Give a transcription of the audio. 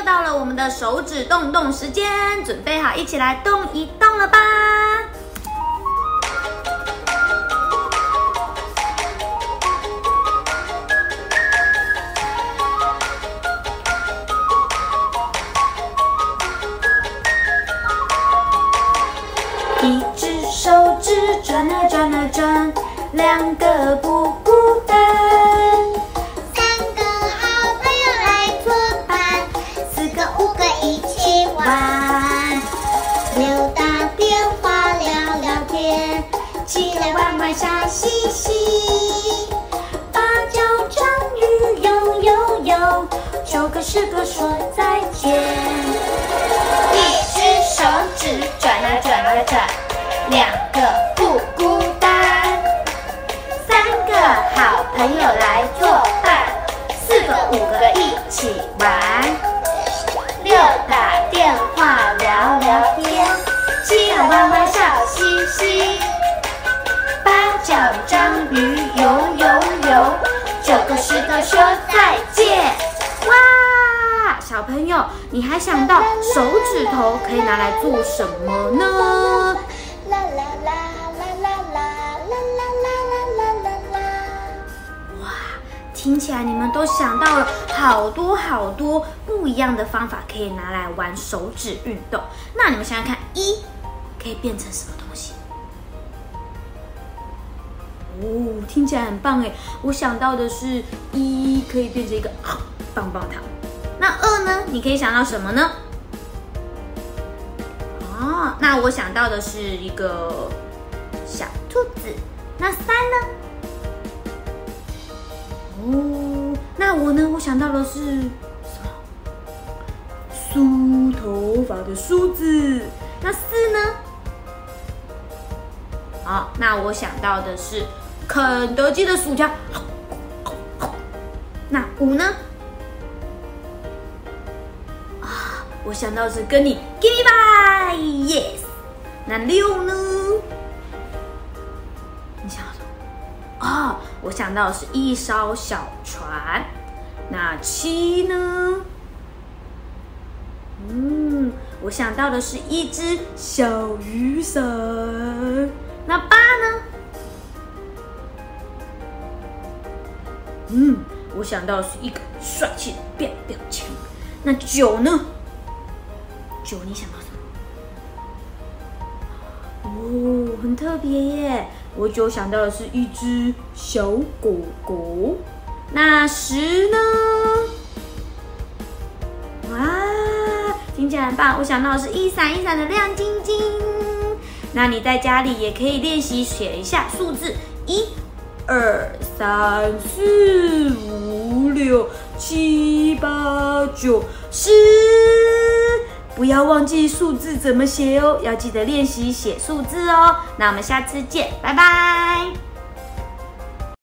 又到了我们的手指动动时间，准备好一起来动一动了吧？一只手指转啊转啊转，两个不来玩玩笑嘻嘻，八叫章鱼游游游，九个十个说再见。一只手指转呀转呀转，两个不孤单，三个好朋友来作伴，四个五个一起玩。六打电话聊聊天，七来玩玩笑嘻嘻，小章鱼游游游，这个石头说再见。哇！小朋友，你还想到手指头可以拿来做什么呢？啦啦啦啦啦啦啦啦啦啦啦啦。哇，听起来你们都想到了好多好多不一样的方法，可以拿来玩手指运动。那你们想想看，一可以变成什么东西？哦，听起来很棒哎！我想到的是一可以变成一个啊 棒棒糖。那二呢？你可以想到什么呢？哦，那我想到的是一个小兔子。那三呢？哦，那我呢？我想到的是？梳头发的梳子。那四呢？好，那我想到的是肯德基的薯条。那五呢？啊，我想到是跟你 give me five yes。那六呢？你想到什么？哦，我想到的是一艘小船。那七呢？嗯，我想到的是一只小雨伞。那八呢？嗯，我想到是一个帅气的变表情。那九呢？九，你想到什么？哦，很特别耶！我九想到的是一只小狗狗。那十呢？哇，听起来很棒！我想到的是一闪一闪的亮晶晶。那你在家里也可以练习写一下数字：一、二、三、四、五、六、七、八、九、十。不要忘记数字怎么写哦，要记得练习写数字哦。那我们下次见，拜拜。